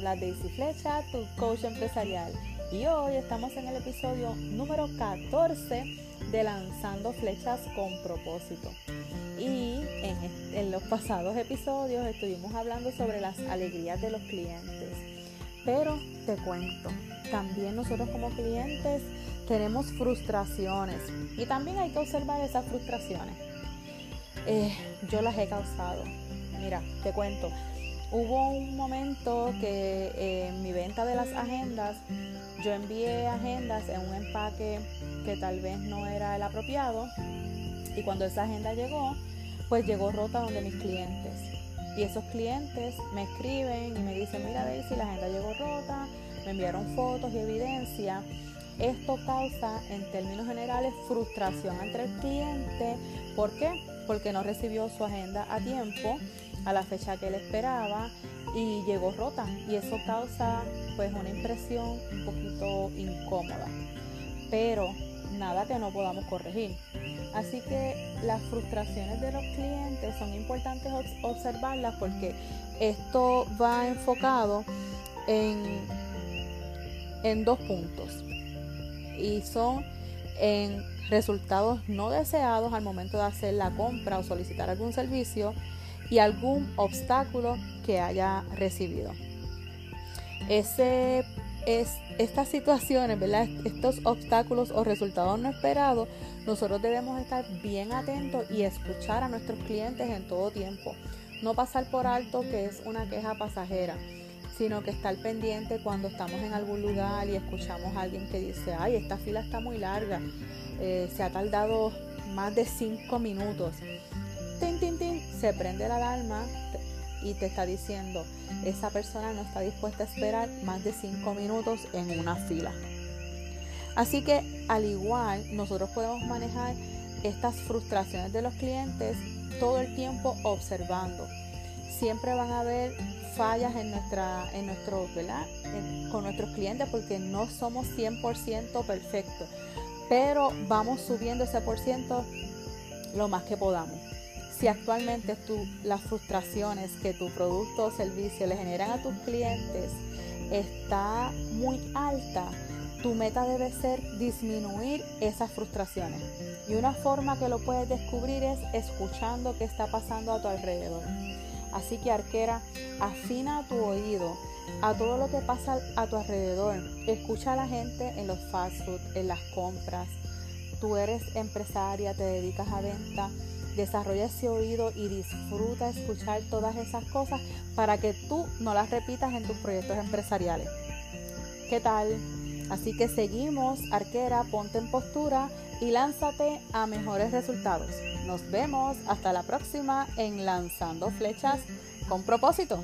habla Daisy Flecha, tu coach empresarial. Y hoy estamos en el episodio número 14 de Lanzando Flechas con propósito. Y en, los pasados episodios estuvimos hablando sobre las alegrías de los clientes. Pero te cuento, también nosotros como clientes tenemos frustraciones y también hay que observar esas frustraciones. Eh, yo las he causado. Mira, te cuento. Hubo un momento que eh, en mi venta de las agendas, yo envié agendas en un empaque que tal vez no era el apropiado. Y cuando esa agenda llegó, pues llegó rota donde mis clientes. Y esos clientes me escriben y me dicen, mira Daisy, la agenda llegó rota, me enviaron fotos y evidencia. Esto causa en términos generales frustración entre el cliente. ¿Por qué? Porque no recibió su agenda a tiempo, a la fecha que él esperaba y llegó rota. Y eso causa pues una impresión un poquito incómoda. Pero nada que no podamos corregir. Así que las frustraciones de los clientes son importantes observarlas porque esto va enfocado en, en dos puntos y son en resultados no deseados al momento de hacer la compra o solicitar algún servicio y algún obstáculo que haya recibido. Ese es, estas situaciones, ¿verdad? estos obstáculos o resultados no esperados, nosotros debemos estar bien atentos y escuchar a nuestros clientes en todo tiempo. No pasar por alto que es una queja pasajera, sino que estar pendiente cuando estamos en algún lugar y escuchamos a alguien que dice, ay, esta fila está muy larga, eh, se ha tardado más de cinco minutos. Tin, tin, tin, se prende la alarma, y te está diciendo, esa persona no está dispuesta a esperar más de 5 minutos en una fila. Así que al igual nosotros podemos manejar estas frustraciones de los clientes todo el tiempo observando. Siempre van a haber fallas en nuestra en nuestro, ¿verdad? con nuestros clientes porque no somos 100% perfectos, pero vamos subiendo ese por ciento lo más que podamos. Si actualmente las frustraciones que tu producto o servicio le generan a tus clientes está muy alta, tu meta debe ser disminuir esas frustraciones. Y una forma que lo puedes descubrir es escuchando qué está pasando a tu alrededor. Así que arquera, afina tu oído a todo lo que pasa a tu alrededor. Escucha a la gente en los fast food, en las compras. Tú eres empresaria, te dedicas a venta Desarrolla ese oído y disfruta escuchar todas esas cosas para que tú no las repitas en tus proyectos empresariales. ¿Qué tal? Así que seguimos, arquera, ponte en postura y lánzate a mejores resultados. Nos vemos hasta la próxima en Lanzando Flechas con propósito.